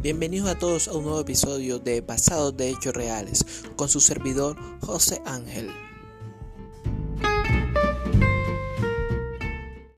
Bienvenidos a todos a un nuevo episodio de Basados de Hechos Reales con su servidor José Ángel.